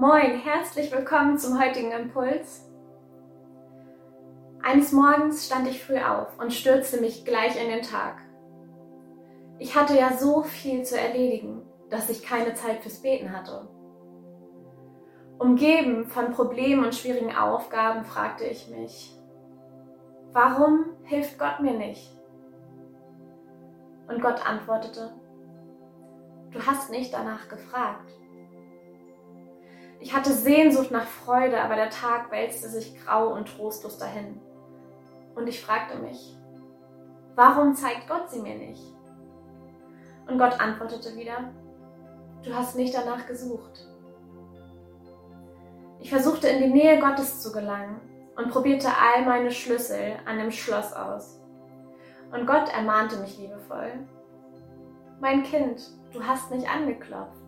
Moin, herzlich willkommen zum heutigen Impuls. Eines Morgens stand ich früh auf und stürzte mich gleich in den Tag. Ich hatte ja so viel zu erledigen, dass ich keine Zeit fürs Beten hatte. Umgeben von Problemen und schwierigen Aufgaben fragte ich mich, warum hilft Gott mir nicht? Und Gott antwortete, du hast nicht danach gefragt. Ich hatte Sehnsucht nach Freude, aber der Tag wälzte sich grau und trostlos dahin. Und ich fragte mich, warum zeigt Gott sie mir nicht? Und Gott antwortete wieder, du hast nicht danach gesucht. Ich versuchte in die Nähe Gottes zu gelangen und probierte all meine Schlüssel an dem Schloss aus. Und Gott ermahnte mich liebevoll, mein Kind, du hast nicht angeklopft.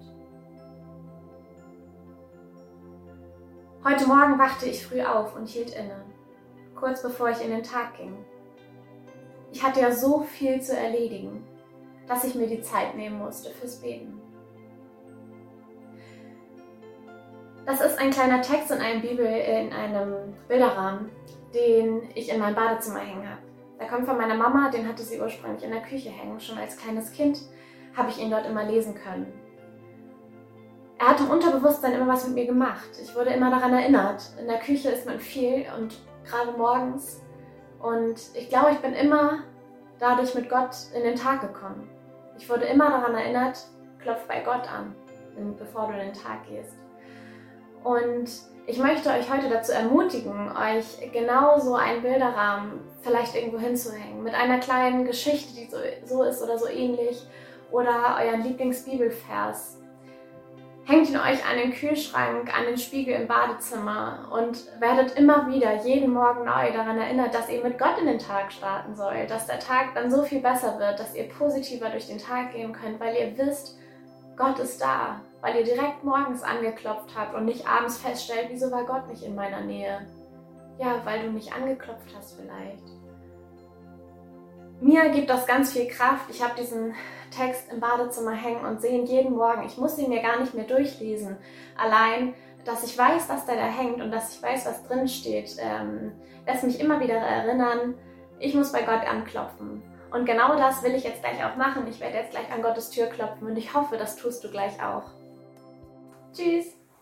Heute Morgen wachte ich früh auf und hielt inne, kurz bevor ich in den Tag ging. Ich hatte ja so viel zu erledigen, dass ich mir die Zeit nehmen musste fürs Beten. Das ist ein kleiner Text in einem Bibel, in einem Bilderrahmen, den ich in mein Badezimmer hängen habe. Der kommt von meiner Mama, den hatte sie ursprünglich in der Küche hängen. Schon als kleines Kind habe ich ihn dort immer lesen können er hat im Unterbewusstsein immer was mit mir gemacht. Ich wurde immer daran erinnert. In der Küche ist man viel und gerade morgens. Und ich glaube, ich bin immer dadurch mit Gott in den Tag gekommen. Ich wurde immer daran erinnert, klopf bei Gott an, bevor du in den Tag gehst. Und ich möchte euch heute dazu ermutigen, euch genau so einen Bilderrahmen vielleicht irgendwo hinzuhängen. Mit einer kleinen Geschichte, die so, so ist oder so ähnlich. Oder euren Lieblingsbibelvers Hängt ihn euch an den Kühlschrank, an den Spiegel im Badezimmer und werdet immer wieder jeden Morgen neu daran erinnert, dass ihr mit Gott in den Tag starten sollt, dass der Tag dann so viel besser wird, dass ihr positiver durch den Tag gehen könnt, weil ihr wisst, Gott ist da, weil ihr direkt morgens angeklopft habt und nicht abends feststellt, wieso war Gott nicht in meiner Nähe? Ja, weil du nicht angeklopft hast vielleicht. Mir gibt das ganz viel Kraft. Ich habe diesen Text im Badezimmer hängen und sehe ihn jeden Morgen. Ich muss ihn mir gar nicht mehr durchlesen. Allein, dass ich weiß, was da, da hängt und dass ich weiß, was drin steht, ähm, lässt mich immer wieder erinnern, ich muss bei Gott anklopfen. Und genau das will ich jetzt gleich auch machen. Ich werde jetzt gleich an Gottes Tür klopfen und ich hoffe, das tust du gleich auch. Tschüss!